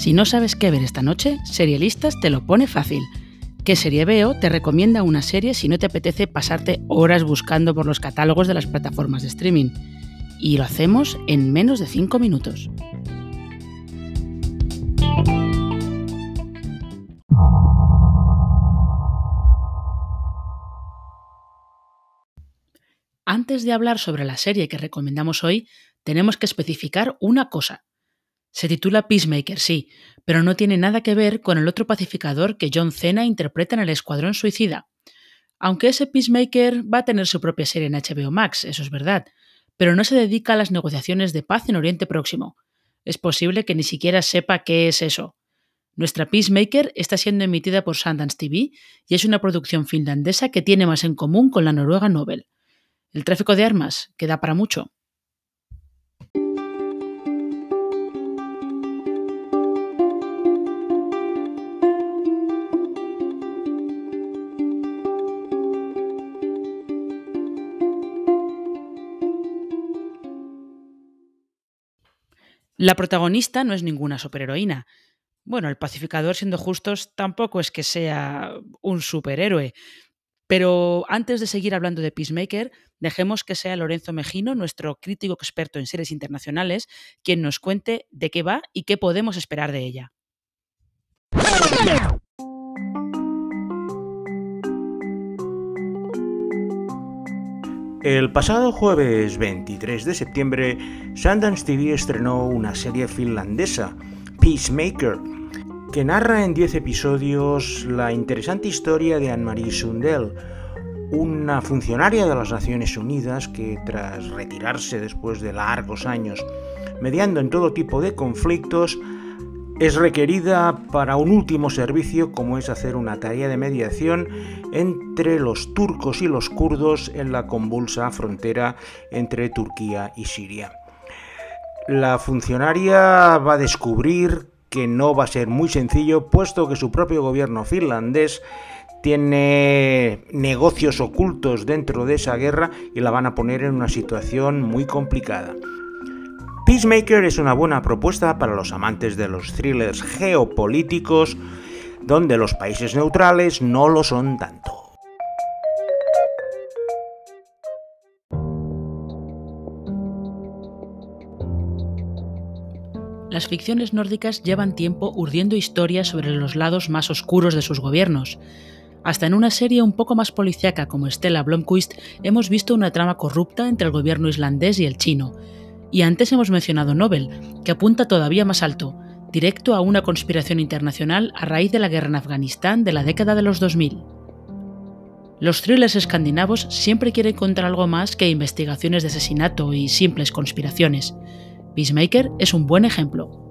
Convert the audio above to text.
Si no sabes qué ver esta noche, Serialistas te lo pone fácil. ¿Qué serie veo? Te recomienda una serie si no te apetece pasarte horas buscando por los catálogos de las plataformas de streaming. Y lo hacemos en menos de 5 minutos. Antes de hablar sobre la serie que recomendamos hoy, tenemos que especificar una cosa. Se titula Peacemaker, sí, pero no tiene nada que ver con el otro pacificador que John Cena interpreta en el Escuadrón Suicida. Aunque ese Peacemaker va a tener su propia serie en HBO Max, eso es verdad, pero no se dedica a las negociaciones de paz en Oriente Próximo. Es posible que ni siquiera sepa qué es eso. Nuestra Peacemaker está siendo emitida por Sundance TV y es una producción finlandesa que tiene más en común con la Noruega Nobel. El tráfico de armas, que da para mucho. La protagonista no es ninguna superheroína. Bueno, el pacificador, siendo justos, tampoco es que sea un superhéroe. Pero antes de seguir hablando de Peacemaker, dejemos que sea Lorenzo Mejino, nuestro crítico experto en series internacionales, quien nos cuente de qué va y qué podemos esperar de ella. El pasado jueves 23 de septiembre, Sundance TV estrenó una serie finlandesa, Peacemaker, que narra en 10 episodios la interesante historia de Anne-Marie Sundell, una funcionaria de las Naciones Unidas que tras retirarse después de largos años mediando en todo tipo de conflictos, es requerida para un último servicio como es hacer una tarea de mediación entre los turcos y los kurdos en la convulsa frontera entre Turquía y Siria. La funcionaria va a descubrir que no va a ser muy sencillo puesto que su propio gobierno finlandés tiene negocios ocultos dentro de esa guerra y la van a poner en una situación muy complicada. Peacemaker es una buena propuesta para los amantes de los thrillers geopolíticos, donde los países neutrales no lo son tanto. Las ficciones nórdicas llevan tiempo urdiendo historias sobre los lados más oscuros de sus gobiernos. Hasta en una serie un poco más policíaca como Stella Blomquist hemos visto una trama corrupta entre el gobierno islandés y el chino, y antes hemos mencionado Nobel, que apunta todavía más alto, directo a una conspiración internacional a raíz de la guerra en Afganistán de la década de los 2000. Los thrillers escandinavos siempre quieren contar algo más que investigaciones de asesinato y simples conspiraciones. Peacemaker es un buen ejemplo.